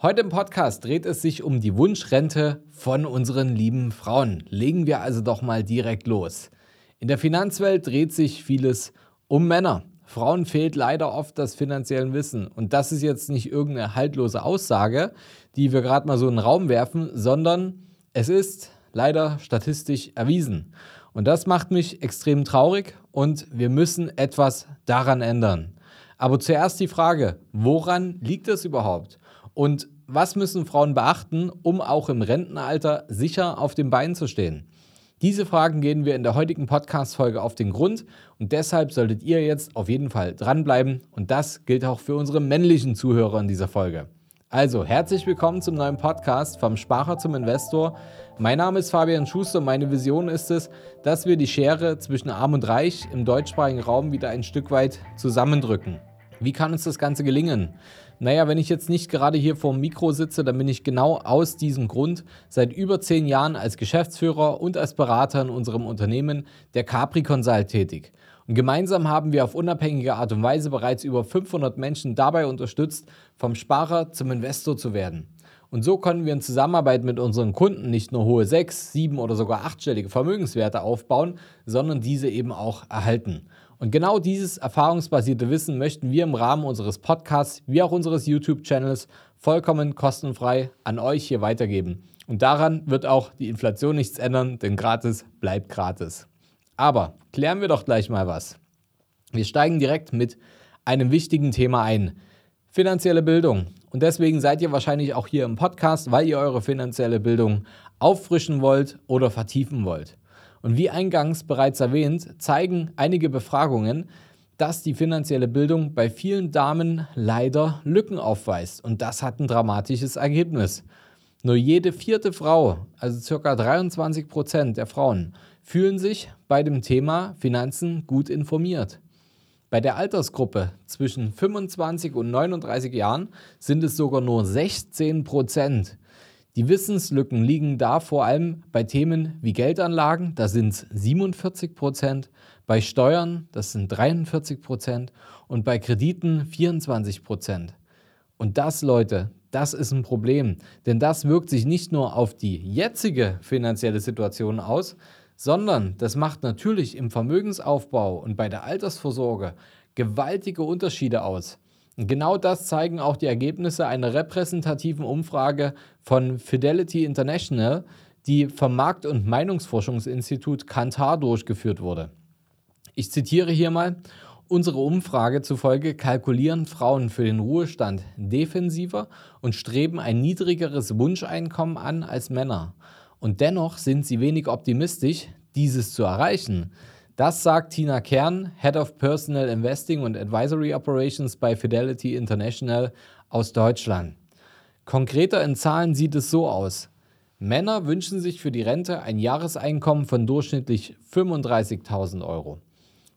Heute im Podcast dreht es sich um die Wunschrente von unseren lieben Frauen. Legen wir also doch mal direkt los. In der Finanzwelt dreht sich vieles um Männer. Frauen fehlt leider oft das finanzielle Wissen. Und das ist jetzt nicht irgendeine haltlose Aussage, die wir gerade mal so in den Raum werfen, sondern es ist leider statistisch erwiesen. Und das macht mich extrem traurig und wir müssen etwas daran ändern. Aber zuerst die Frage, woran liegt es überhaupt? Und was müssen Frauen beachten, um auch im Rentenalter sicher auf den Beinen zu stehen? Diese Fragen gehen wir in der heutigen Podcast-Folge auf den Grund und deshalb solltet ihr jetzt auf jeden Fall dranbleiben und das gilt auch für unsere männlichen Zuhörer in dieser Folge. Also, herzlich willkommen zum neuen Podcast vom Sparer zum Investor. Mein Name ist Fabian Schuster und meine Vision ist es, dass wir die Schere zwischen Arm und Reich im deutschsprachigen Raum wieder ein Stück weit zusammendrücken. Wie kann uns das Ganze gelingen? Naja, wenn ich jetzt nicht gerade hier vor dem Mikro sitze, dann bin ich genau aus diesem Grund seit über zehn Jahren als Geschäftsführer und als Berater in unserem Unternehmen der Capri Consult tätig. Und gemeinsam haben wir auf unabhängige Art und Weise bereits über 500 Menschen dabei unterstützt, vom Sparer zum Investor zu werden. Und so können wir in Zusammenarbeit mit unseren Kunden nicht nur hohe sechs, sieben oder sogar achtstellige Vermögenswerte aufbauen, sondern diese eben auch erhalten. Und genau dieses erfahrungsbasierte Wissen möchten wir im Rahmen unseres Podcasts wie auch unseres YouTube-Channels vollkommen kostenfrei an euch hier weitergeben. Und daran wird auch die Inflation nichts ändern, denn gratis bleibt gratis. Aber klären wir doch gleich mal was. Wir steigen direkt mit einem wichtigen Thema ein. Finanzielle Bildung. Und deswegen seid ihr wahrscheinlich auch hier im Podcast, weil ihr eure finanzielle Bildung auffrischen wollt oder vertiefen wollt. Und wie eingangs bereits erwähnt, zeigen einige Befragungen, dass die finanzielle Bildung bei vielen Damen leider Lücken aufweist. Und das hat ein dramatisches Ergebnis. Nur jede vierte Frau, also ca. 23 Prozent der Frauen, fühlen sich bei dem Thema Finanzen gut informiert. Bei der Altersgruppe zwischen 25 und 39 Jahren sind es sogar nur 16 Prozent. Die Wissenslücken liegen da vor allem bei Themen wie Geldanlagen, da sind es 47 Prozent, bei Steuern, das sind 43 Prozent und bei Krediten 24 Prozent. Und das, Leute, das ist ein Problem, denn das wirkt sich nicht nur auf die jetzige finanzielle Situation aus, sondern das macht natürlich im Vermögensaufbau und bei der Altersvorsorge gewaltige Unterschiede aus. Genau das zeigen auch die Ergebnisse einer repräsentativen Umfrage von Fidelity International, die vom Markt- und Meinungsforschungsinstitut Kantar durchgeführt wurde. Ich zitiere hier mal, Unsere Umfrage zufolge kalkulieren Frauen für den Ruhestand defensiver und streben ein niedrigeres Wunscheinkommen an als Männer. Und dennoch sind sie wenig optimistisch, dieses zu erreichen. Das sagt Tina Kern, Head of Personal Investing und Advisory Operations bei Fidelity International aus Deutschland. Konkreter in Zahlen sieht es so aus. Männer wünschen sich für die Rente ein Jahreseinkommen von durchschnittlich 35.000 Euro.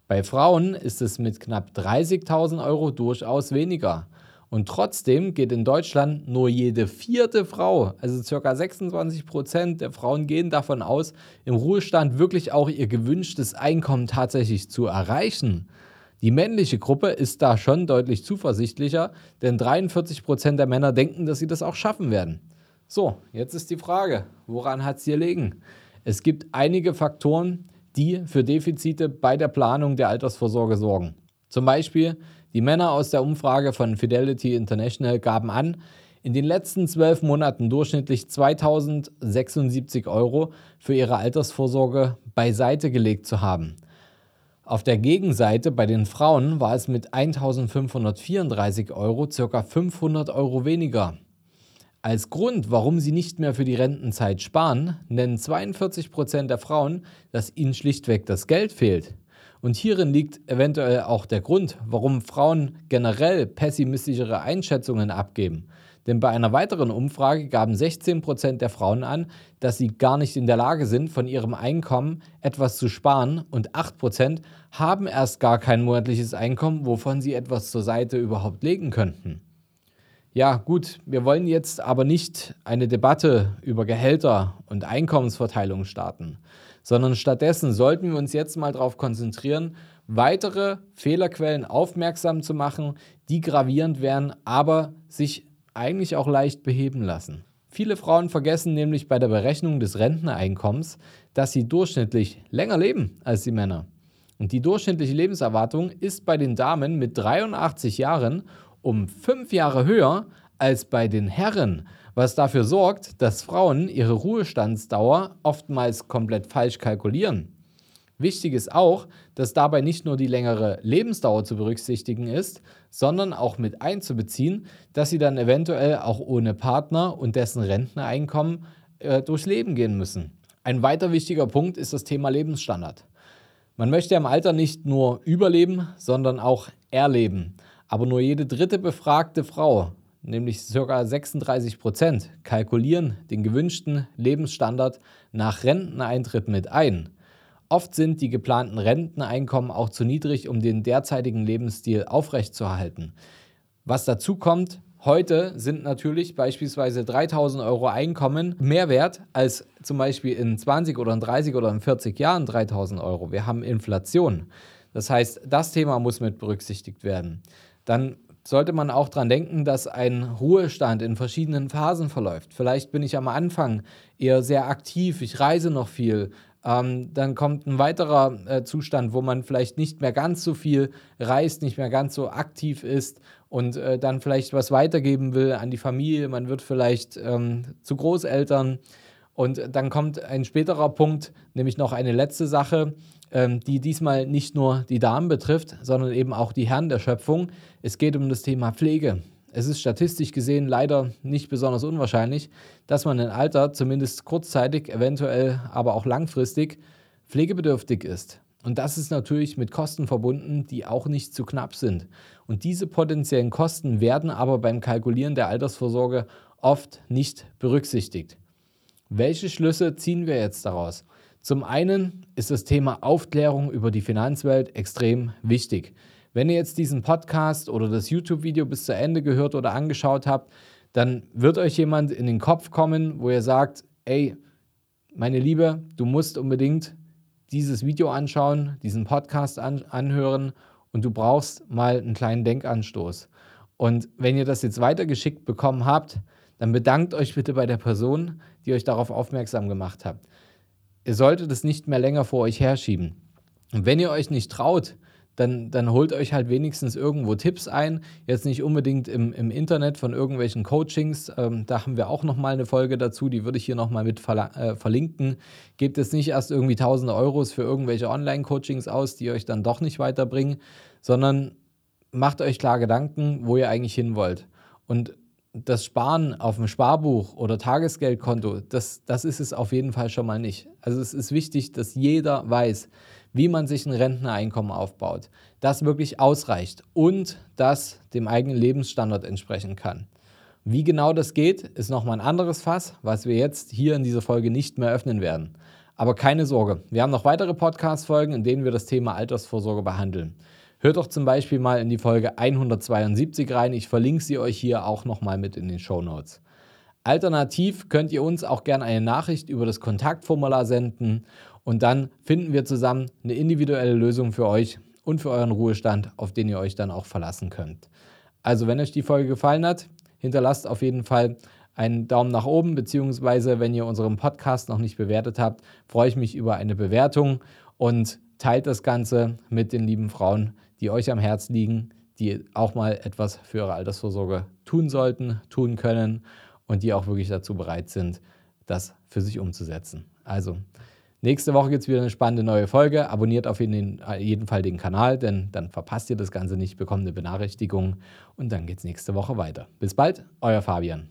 Bei Frauen ist es mit knapp 30.000 Euro durchaus weniger. Und trotzdem geht in Deutschland nur jede vierte Frau, also ca. 26 Prozent der Frauen gehen davon aus, im Ruhestand wirklich auch ihr gewünschtes Einkommen tatsächlich zu erreichen. Die männliche Gruppe ist da schon deutlich zuversichtlicher, denn 43 Prozent der Männer denken, dass sie das auch schaffen werden. So, jetzt ist die Frage, woran hat es hier liegen? Es gibt einige Faktoren, die für Defizite bei der Planung der Altersvorsorge sorgen. Zum Beispiel die Männer aus der Umfrage von Fidelity International gaben an, in den letzten zwölf Monaten durchschnittlich 2076 Euro für ihre Altersvorsorge beiseite gelegt zu haben. Auf der Gegenseite bei den Frauen war es mit 1534 Euro ca. 500 Euro weniger. Als Grund, warum sie nicht mehr für die Rentenzeit sparen, nennen 42 Prozent der Frauen, dass ihnen schlichtweg das Geld fehlt. Und hierin liegt eventuell auch der Grund, warum Frauen generell pessimistischere Einschätzungen abgeben. Denn bei einer weiteren Umfrage gaben 16 Prozent der Frauen an, dass sie gar nicht in der Lage sind, von ihrem Einkommen etwas zu sparen und 8% haben erst gar kein monatliches Einkommen, wovon sie etwas zur Seite überhaupt legen könnten. Ja, gut, wir wollen jetzt aber nicht eine Debatte über Gehälter und Einkommensverteilung starten, sondern stattdessen sollten wir uns jetzt mal darauf konzentrieren, weitere Fehlerquellen aufmerksam zu machen, die gravierend wären, aber sich eigentlich auch leicht beheben lassen. Viele Frauen vergessen nämlich bei der Berechnung des Renteneinkommens, dass sie durchschnittlich länger leben als die Männer. Und die durchschnittliche Lebenserwartung ist bei den Damen mit 83 Jahren um fünf Jahre höher als bei den Herren, was dafür sorgt, dass Frauen ihre Ruhestandsdauer oftmals komplett falsch kalkulieren. Wichtig ist auch, dass dabei nicht nur die längere Lebensdauer zu berücksichtigen ist, sondern auch mit einzubeziehen, dass sie dann eventuell auch ohne Partner und dessen Renteneinkommen äh, durchs Leben gehen müssen. Ein weiter wichtiger Punkt ist das Thema Lebensstandard. Man möchte im Alter nicht nur überleben, sondern auch erleben. Aber nur jede dritte befragte Frau, nämlich ca. 36 Prozent, kalkulieren den gewünschten Lebensstandard nach Renteneintritt mit ein. Oft sind die geplanten Renteneinkommen auch zu niedrig, um den derzeitigen Lebensstil aufrechtzuerhalten. Was dazu kommt, heute sind natürlich beispielsweise 3000 Euro Einkommen mehr wert als zum Beispiel in 20 oder in 30 oder in 40 Jahren 3000 Euro. Wir haben Inflation. Das heißt, das Thema muss mit berücksichtigt werden. Dann sollte man auch daran denken, dass ein Ruhestand in verschiedenen Phasen verläuft. Vielleicht bin ich am Anfang eher sehr aktiv, ich reise noch viel, ähm, dann kommt ein weiterer äh, Zustand, wo man vielleicht nicht mehr ganz so viel reist, nicht mehr ganz so aktiv ist und äh, dann vielleicht was weitergeben will an die Familie. Man wird vielleicht ähm, zu Großeltern. Und dann kommt ein späterer Punkt, nämlich noch eine letzte Sache, die diesmal nicht nur die Damen betrifft, sondern eben auch die Herren der Schöpfung. Es geht um das Thema Pflege. Es ist statistisch gesehen leider nicht besonders unwahrscheinlich, dass man im Alter zumindest kurzzeitig, eventuell aber auch langfristig pflegebedürftig ist. Und das ist natürlich mit Kosten verbunden, die auch nicht zu knapp sind. Und diese potenziellen Kosten werden aber beim Kalkulieren der Altersvorsorge oft nicht berücksichtigt. Welche Schlüsse ziehen wir jetzt daraus? Zum einen ist das Thema Aufklärung über die Finanzwelt extrem wichtig. Wenn ihr jetzt diesen Podcast oder das YouTube-Video bis zu Ende gehört oder angeschaut habt, dann wird euch jemand in den Kopf kommen, wo ihr sagt, ey, meine Liebe, du musst unbedingt dieses Video anschauen, diesen Podcast an, anhören und du brauchst mal einen kleinen Denkanstoß. Und wenn ihr das jetzt weitergeschickt bekommen habt, dann bedankt euch bitte bei der Person, die euch darauf aufmerksam gemacht hat. Ihr solltet es nicht mehr länger vor euch herschieben. Und wenn ihr euch nicht traut, dann, dann holt euch halt wenigstens irgendwo Tipps ein. Jetzt nicht unbedingt im, im Internet von irgendwelchen Coachings. Ähm, da haben wir auch nochmal eine Folge dazu, die würde ich hier nochmal mit äh, verlinken. Gebt jetzt nicht erst irgendwie tausende Euros für irgendwelche Online-Coachings aus, die euch dann doch nicht weiterbringen, sondern macht euch klar Gedanken, wo ihr eigentlich hin wollt. Und das Sparen auf dem Sparbuch oder Tagesgeldkonto, das, das ist es auf jeden Fall schon mal nicht. Also es ist wichtig, dass jeder weiß, wie man sich ein Renteneinkommen aufbaut, das wirklich ausreicht und das dem eigenen Lebensstandard entsprechen kann. Wie genau das geht, ist nochmal ein anderes Fass, was wir jetzt hier in dieser Folge nicht mehr öffnen werden. Aber keine Sorge, wir haben noch weitere Podcast-Folgen, in denen wir das Thema Altersvorsorge behandeln. Hört doch zum Beispiel mal in die Folge 172 rein. Ich verlinke sie euch hier auch nochmal mit in den Show Notes. Alternativ könnt ihr uns auch gerne eine Nachricht über das Kontaktformular senden und dann finden wir zusammen eine individuelle Lösung für euch und für euren Ruhestand, auf den ihr euch dann auch verlassen könnt. Also, wenn euch die Folge gefallen hat, hinterlasst auf jeden Fall einen Daumen nach oben, beziehungsweise wenn ihr unseren Podcast noch nicht bewertet habt, freue ich mich über eine Bewertung und teilt das Ganze mit den lieben Frauen, die euch am Herz liegen, die auch mal etwas für ihre Altersvorsorge tun sollten, tun können und die auch wirklich dazu bereit sind, das für sich umzusetzen. Also, Nächste Woche gibt es wieder eine spannende neue Folge. Abonniert auf jeden Fall den Kanal, denn dann verpasst ihr das Ganze nicht, bekommt eine Benachrichtigung und dann geht es nächste Woche weiter. Bis bald, euer Fabian.